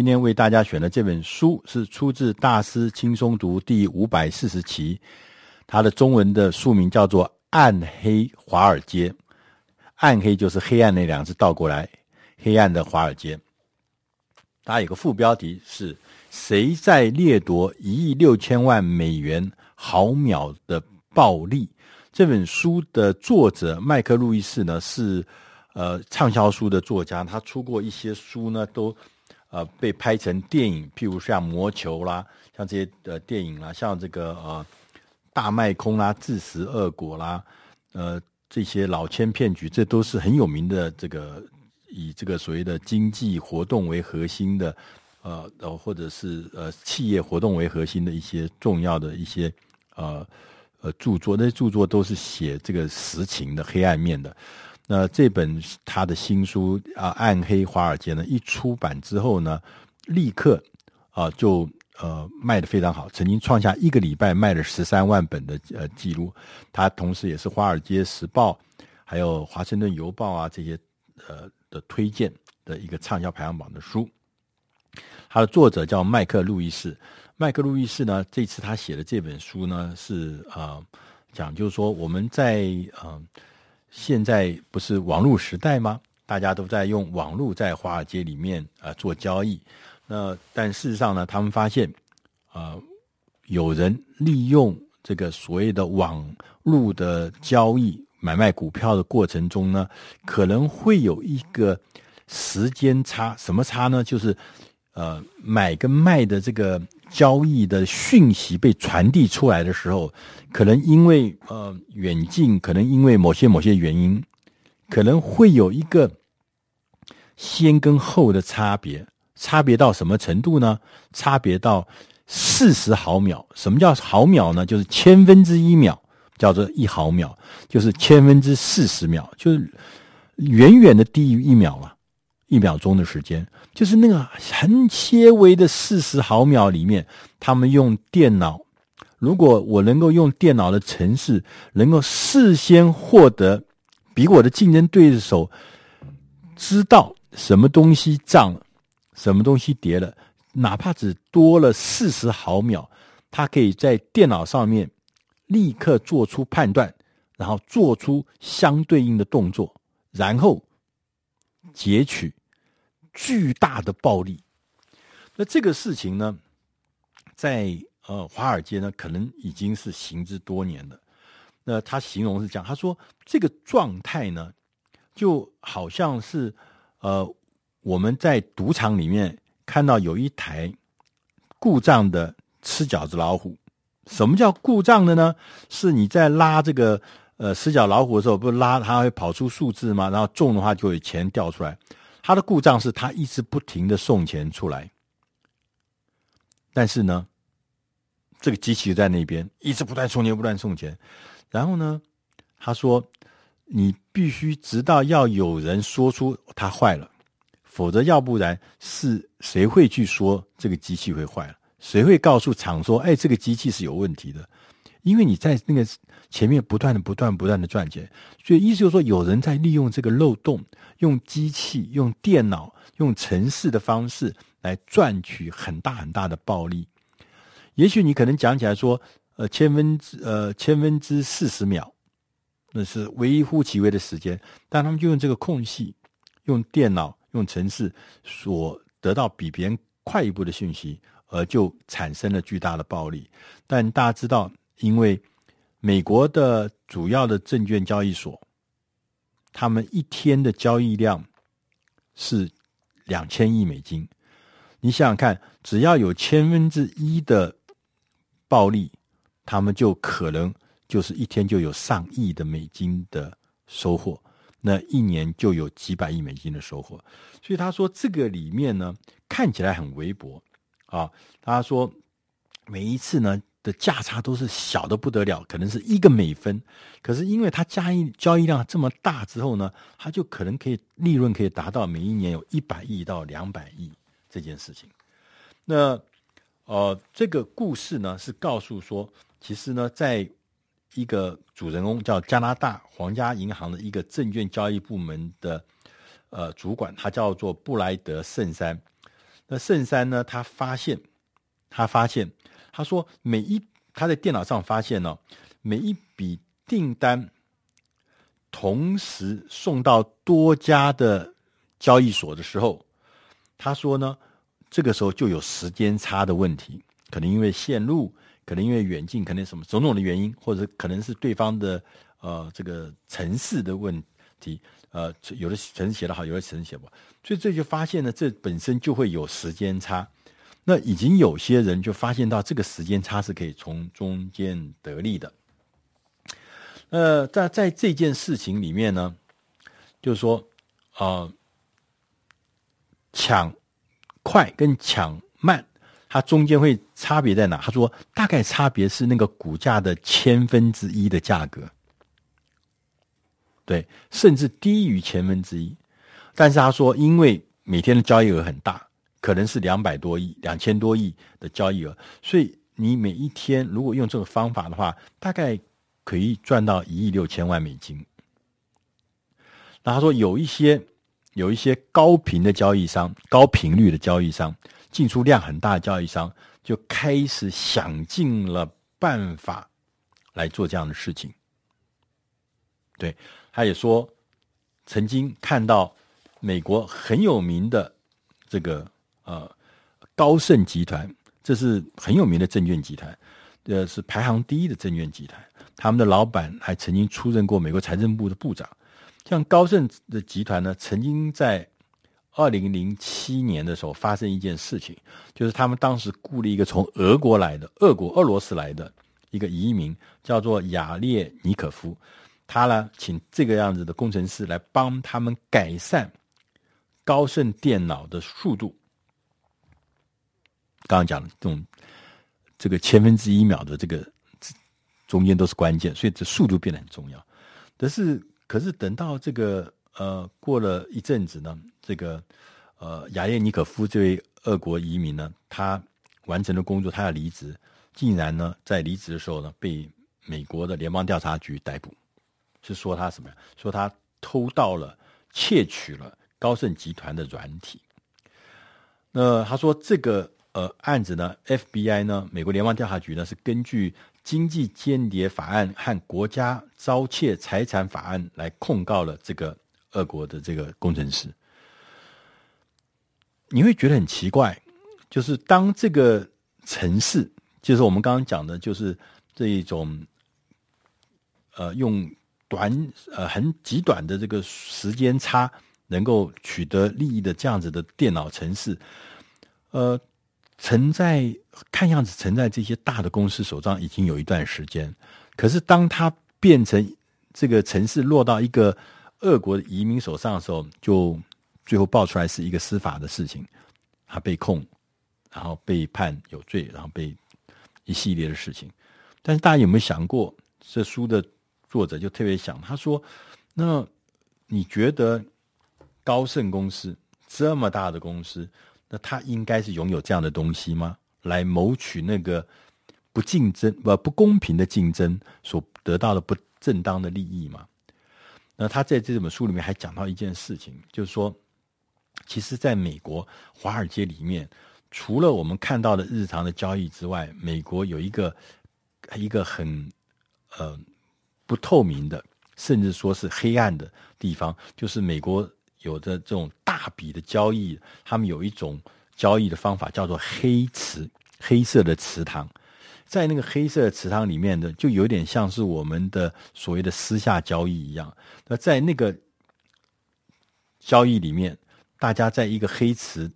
今天为大家选的这本书是出自《大师轻松读》第五百四十期，它的中文的书名叫做《暗黑华尔街》。暗黑就是黑暗那两个字倒过来，黑暗的华尔街。它有个副标题是“谁在掠夺一亿六千万美元毫秒的暴利”。这本书的作者麦克·路易斯呢是呃畅销书的作家，他出过一些书呢都。呃，被拍成电影，譬如像《魔球》啦，像这些呃电影啦，像这个呃大卖空啦、自食恶果啦，呃这些老千骗局，这都是很有名的这个以这个所谓的经济活动为核心的，呃呃或者是呃企业活动为核心的一些重要的一些呃呃著作，那些著作都是写这个实情的黑暗面的。那这本他的新书啊，《暗黑华尔街》呢，一出版之后呢，立刻啊就呃卖得非常好，曾经创下一个礼拜卖了十三万本的呃记录。他同时也是《华尔街时报》还有《华盛顿邮报》啊这些呃的推荐的一个畅销排行榜的书。他的作者叫麦克·路易士，麦克·路易士呢，这次他写的这本书呢是啊、呃、讲就是说我们在呃。现在不是网络时代吗？大家都在用网络在华尔街里面啊、做交易。那但事实上呢，他们发现啊、有人利用这个所谓的网络的交易买卖股票的过程中呢，可能会有一个时间差。什么差呢？就是呃，买跟卖的这个。交易的讯息被传递出来的时候，可能因为呃远近，可能因为某些某些原因，可能会有一个先跟后的差别，差别到什么程度呢？差别到四十毫秒。什么叫毫秒呢？就是千分之一秒，叫做一毫秒，就是千分之四十秒，就是远远的低于一秒啊。一秒钟的时间，就是那个很切微的四十毫秒里面，他们用电脑。如果我能够用电脑的程式，能够事先获得比我的竞争对手知道什么东西涨了，什么东西跌了，哪怕只多了四十毫秒，他可以在电脑上面立刻做出判断，然后做出相对应的动作，然后截取。巨大的暴利，那这个事情呢，在呃华尔街呢，可能已经是行之多年了。那他形容是这样，他说这个状态呢，就好像是呃我们在赌场里面看到有一台故障的吃饺子老虎。什么叫故障的呢？是你在拉这个呃吃角老虎的时候，不拉它会跑出数字吗？然后中的话就有钱掉出来。他的故障是他一直不停的送钱出来，但是呢，这个机器在那边一直不断送钱，不断送钱。然后呢，他说：“你必须直到要有人说出它坏了，否则要不然是谁会去说这个机器会坏了？谁会告诉厂说，哎，这个机器是有问题的？因为你在那个前面不断的、不断、不断的赚钱，所以意思就是说，有人在利用这个漏洞。”用机器、用电脑、用程式的方式来赚取很大很大的暴利。也许你可能讲起来说，呃，千分之呃千分之四十秒，那是微乎其微的时间，但他们就用这个空隙，用电脑、用程式所得到比别人快一步的讯息，而就产生了巨大的暴利。但大家知道，因为美国的主要的证券交易所。他们一天的交易量是两千亿美金，你想想看，只要有千分之一的暴利，他们就可能就是一天就有上亿的美金的收获，那一年就有几百亿美金的收获。所以他说，这个里面呢，看起来很微薄啊。他说，每一次呢。的价差都是小的不得了，可能是一个美分，可是因为它交易交易量这么大之后呢，它就可能可以利润可以达到每一年有一百亿到两百亿这件事情。那呃，这个故事呢是告诉说，其实呢，在一个主人公叫加拿大皇家银行的一个证券交易部门的呃主管，他叫做布莱德圣山。那圣山呢，他发现，他发现，他说每一他在电脑上发现呢、每一笔订单同时送到多家的交易所的时候，他说呢，这个时候就有时间差的问题，可能因为线路，可能因为远近，可能什么种种的原因，或者可能是对方的呃这个城市的问题，呃，有的城市写得好，有的城市写不好，所以这就发现呢，这本身就会有时间差。那已经有些人就发现到这个时间差是可以从中间得利的。呃，在在这件事情里面呢，就是说，呃，抢快跟抢慢，它中间会差别在哪？他说，大概差别是那个股价的千分之一的价格，对，甚至低于千分之一。但是他说，因为每天的交易额很大，可能是两百多亿、两千多亿的交易额，所以你每一天如果用这个方法的话，大概。可以赚到一亿六千万美金。那他说有一些有一些高频的交易商、高频率的交易商、进出量很大的交易商，就开始想尽了办法来做这样的事情。对，他也说，曾经看到美国很有名的这个呃高盛集团，这是很有名的证券集团，呃，是排行第一的证券集团。他们的老板还曾经出任过美国财政部的部长，像高盛的集团呢，曾经在二零零七年的时候发生一件事情，就是他们当时雇了一个从俄国来的、俄国、俄罗斯来的一个移民，叫做亚列尼可夫，他呢请这个样子的工程师来帮他们改善高盛电脑的速度。刚刚讲的这种这个千分之一秒的这个。中间都是关键，所以这速度变得很重要。但是，可是等到这个呃过了一阵子呢，这个呃雅叶尼可夫这位俄国移民呢，他完成了工作，他要离职，竟然呢在离职的时候呢被美国的联邦调查局逮捕，是说他什么呀？说他偷盗了、窃取了高盛集团的软体。那他说这个呃案子呢，FBI 呢，美国联邦调查局呢是根据。经济间谍法案和国家遭窃财产法案来控告了这个俄国的这个工程师，你会觉得很奇怪，就是当这个城市，就是我们刚刚讲的，就是这一种，呃，用短呃很极短的这个时间差能够取得利益的这样子的电脑城市，呃。存在看样子，存在这些大的公司手上已经有一段时间。可是，当它变成这个城市落到一个俄国的移民手上的时候，就最后爆出来是一个司法的事情，他被控，然后被判有罪，然后被一系列的事情。但是，大家有没有想过，这书的作者就特别想，他说：“那你觉得高盛公司这么大的公司？”那他应该是拥有这样的东西吗？来谋取那个不竞争、不不公平的竞争所得到的不正当的利益吗？那他在这本书里面还讲到一件事情，就是说，其实在美国华尔街里面，除了我们看到的日常的交易之外，美国有一个一个很呃不透明的，甚至说是黑暗的地方，就是美国。有的这种大笔的交易，他们有一种交易的方法叫做黑池，黑色的池塘，在那个黑色的池塘里面的，就有点像是我们的所谓的私下交易一样。那在那个交易里面，大家在一个黑池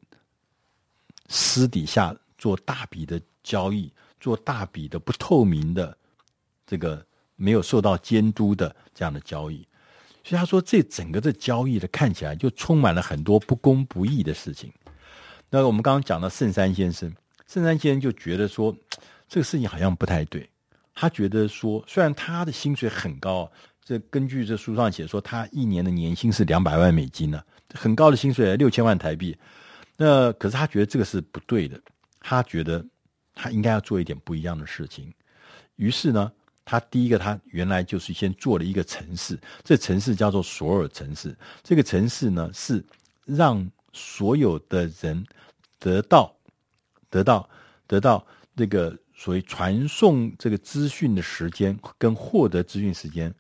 私底下做大笔的交易，做大笔的不透明的这个没有受到监督的这样的交易。所以他说，这整个的交易的看起来就充满了很多不公不义的事情。那我们刚刚讲到圣山先生，圣山先生就觉得说，这个事情好像不太对。他觉得说，虽然他的薪水很高，这根据这书上写说，他一年的年薪是两百万美金呢，很高的薪水，六千万台币。那可是他觉得这个是不对的，他觉得他应该要做一点不一样的事情。于是呢。他第一个，他原来就是先做了一个城市，这城市叫做索尔城市。这个城市呢，是让所有的人得到得到得到这个所谓传送这个资讯的时间跟获得资讯时间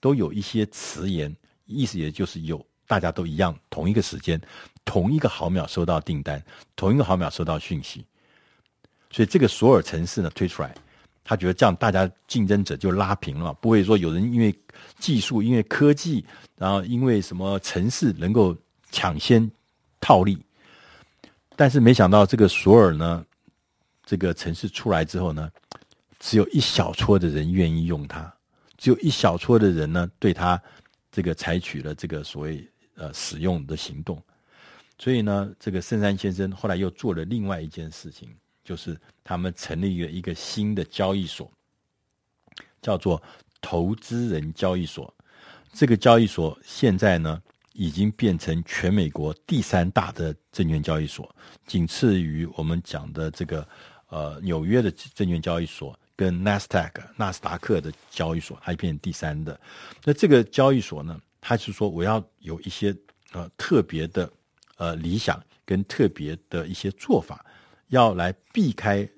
都有一些迟延，意思也就是有大家都一样，同一个时间，同一个毫秒收到订单，同一个毫秒收到讯息，所以这个索尔城市呢推出来。他觉得这样，大家竞争者就拉平了，不会说有人因为技术、因为科技，然后因为什么城市能够抢先套利。但是没想到这个索尔呢，这个城市出来之后呢，只有一小撮的人愿意用它，只有一小撮的人呢对他这个采取了这个所谓呃使用的行动。所以呢，这个圣山先生后来又做了另外一件事情。就是他们成立了一个新的交易所，叫做投资人交易所。这个交易所现在呢，已经变成全美国第三大的证券交易所，仅次于我们讲的这个呃纽约的证券交易所跟纳斯达克纳斯达克的交易所，它变成第三的。那这个交易所呢，它是说我要有一些呃特别的呃理想跟特别的一些做法。要来避开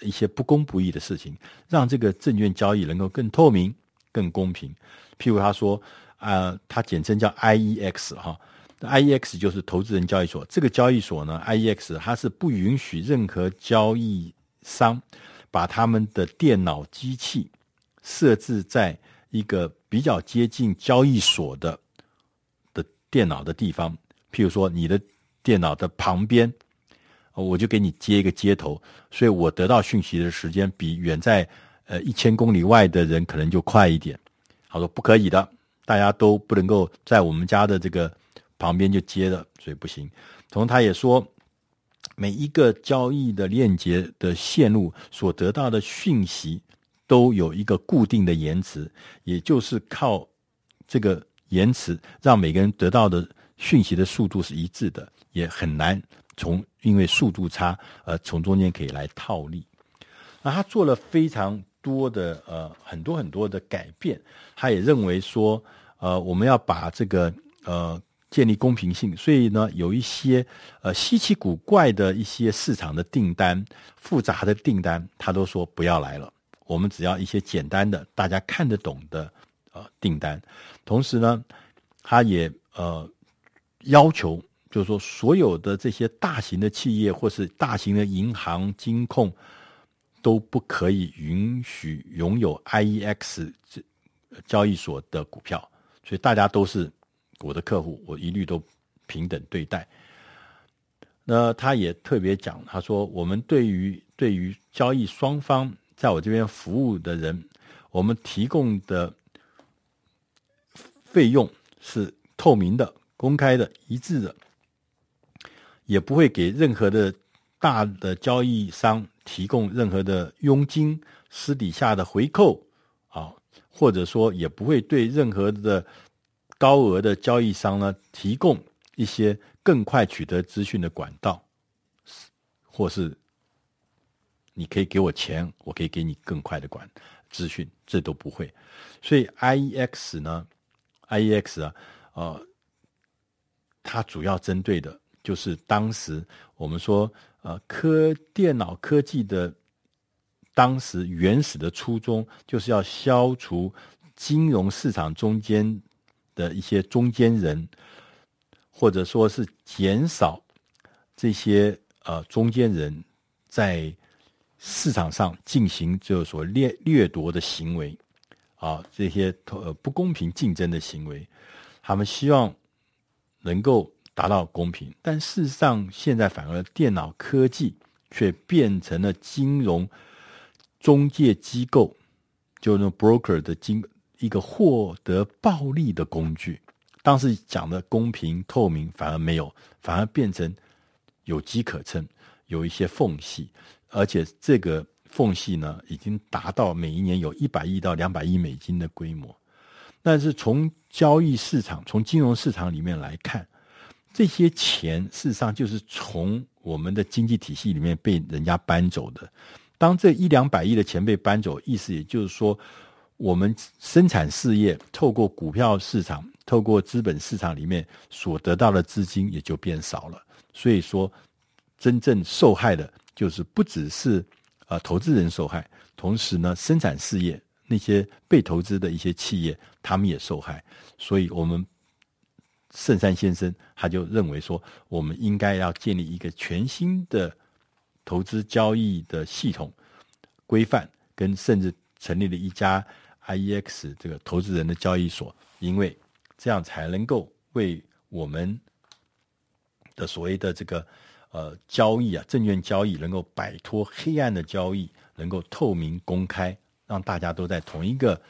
一些不公不义的事情，让这个证券交易能够更透明、更公平。譬如他说，呃，他简称叫 IEX 哈，IEX 就是投资人交易所。这个交易所呢，IEX 它是不允许任何交易商把他们的电脑机器设置在一个比较接近交易所的的电脑的地方，譬如说你的电脑的旁边。我就给你接一个接头，所以我得到讯息的时间比远在呃一千公里外的人可能就快一点。他说不可以的，大家都不能够在我们家的这个旁边就接了，所以不行。同时他也说，每一个交易的链接的线路所得到的讯息都有一个固定的延迟，也就是靠这个延迟让每个人得到的讯息的速度是一致的，也很难。从因为速度差，呃，从中间可以来套利。那他做了非常多的呃很多很多的改变，他也认为说，呃，我们要把这个呃建立公平性，所以呢，有一些呃稀奇古怪的一些市场的订单、复杂的订单，他都说不要来了。我们只要一些简单的、大家看得懂的呃订单。同时呢，他也呃要求。就是说，所有的这些大型的企业或是大型的银行、金控都不可以允许拥有 IEX 这交易所的股票，所以大家都是我的客户，我一律都平等对待。那他也特别讲，他说，我们对于对于交易双方在我这边服务的人，我们提供的费用是透明的、公开的、一致的。也不会给任何的大的交易商提供任何的佣金、私底下的回扣啊，或者说也不会对任何的高额的交易商呢提供一些更快取得资讯的管道，或是你可以给我钱，我可以给你更快的管资讯，这都不会。所以 IEX 呢，IEX 啊，呃，它主要针对的。就是当时我们说，呃，科电脑科技的当时原始的初衷，就是要消除金融市场中间的一些中间人，或者说是减少这些呃中间人在市场上进行就是说掠掠夺的行为啊，这些呃不公平竞争的行为，他们希望能够。达到公平，但事实上，现在反而电脑科技却变成了金融中介机构，就那 broker 的金一个获得暴利的工具。当时讲的公平透明，反而没有，反而变成有机可乘，有一些缝隙，而且这个缝隙呢，已经达到每一年有一百亿到两百亿美金的规模。但是从交易市场、从金融市场里面来看，这些钱事实上就是从我们的经济体系里面被人家搬走的。当这一两百亿的钱被搬走，意思也就是说，我们生产事业透过股票市场、透过资本市场里面所得到的资金也就变少了。所以说，真正受害的，就是不只是啊、投资人受害，同时呢，生产事业那些被投资的一些企业，他们也受害。所以，我们圣山先生他就认为说，我们应该要建立一个全新的投资交易的系统规范，跟甚至成立了一家 IEX 这个投资人的交易所，因为这样才能够为我们的所谓的这个呃交易啊，证券交易能够摆脱黑暗的交易，能够透明公开，让大家都在同一个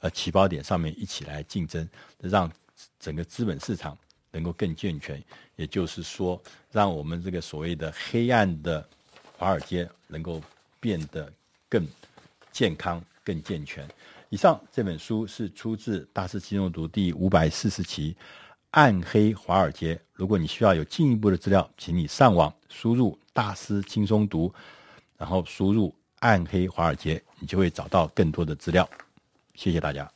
呃起跑点上面一起来竞争，让整个资本市场能够更健全。也就是说，让我们这个所谓的黑暗的华尔街能够变得更健康、更健全。以上这本书是出自《大师轻松读》第五百四十期《暗黑华尔街》。如果你需要有进一步的资料，请你上网输入“大师轻松读”，然后输入“暗黑华尔街”，你就会找到更多的资料。谢谢大家。